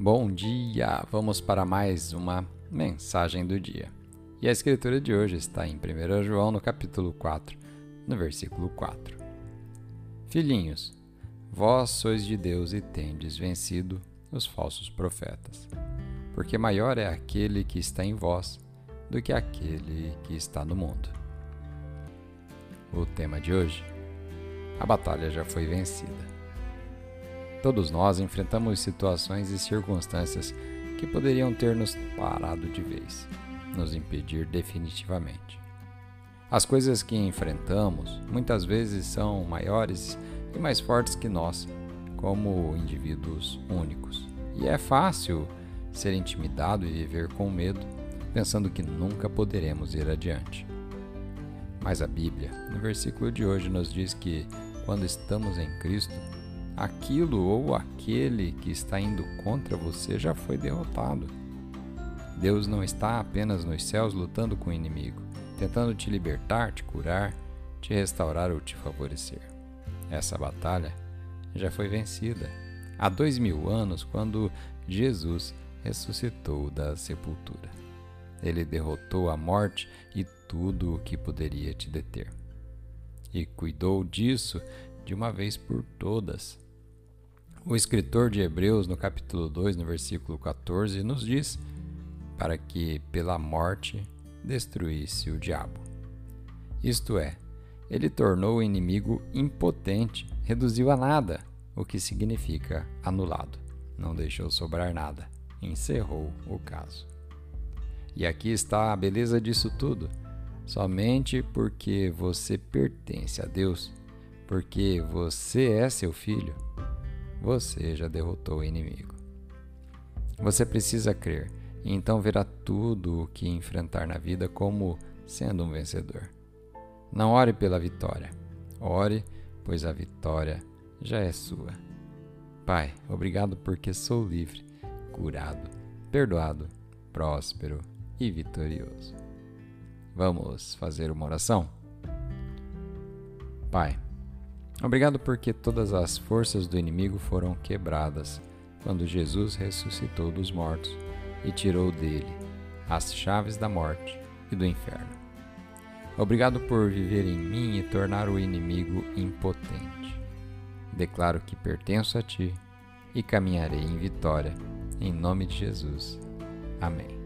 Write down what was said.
Bom dia! Vamos para mais uma mensagem do dia. E a escritura de hoje está em 1 João, no capítulo 4, no versículo 4. Filhinhos, vós sois de Deus e tendes vencido os falsos profetas, porque maior é aquele que está em vós do que aquele que está no mundo. O tema de hoje: a batalha já foi vencida. Todos nós enfrentamos situações e circunstâncias que poderiam ter nos parado de vez, nos impedir definitivamente. As coisas que enfrentamos muitas vezes são maiores e mais fortes que nós, como indivíduos únicos. E é fácil ser intimidado e viver com medo, pensando que nunca poderemos ir adiante. Mas a Bíblia, no versículo de hoje, nos diz que quando estamos em Cristo, aquilo ou aquele que está indo contra você já foi derrotado. Deus não está apenas nos céus lutando com o inimigo, tentando te libertar, te curar, te restaurar ou te favorecer. Essa batalha já foi vencida há dois mil anos, quando Jesus ressuscitou da sepultura. Ele derrotou a morte e tudo o que poderia te deter. E cuidou disso de uma vez por todas. O escritor de Hebreus, no capítulo 2, no versículo 14, nos diz: para que pela morte destruísse o diabo. Isto é, ele tornou o inimigo impotente, reduziu a nada, o que significa anulado. Não deixou sobrar nada, encerrou o caso. E aqui está a beleza disso tudo. Somente porque você pertence a Deus, porque você é seu filho, você já derrotou o inimigo. Você precisa crer e então verá tudo o que enfrentar na vida como sendo um vencedor. Não ore pela vitória, ore, pois a vitória já é sua. Pai, obrigado porque sou livre, curado, perdoado, próspero e vitorioso. Vamos fazer uma oração? Pai, Obrigado porque todas as forças do inimigo foram quebradas quando Jesus ressuscitou dos mortos e tirou dele as chaves da morte e do inferno. Obrigado por viver em mim e tornar o inimigo impotente. Declaro que pertenço a ti e caminharei em vitória, em nome de Jesus. Amém.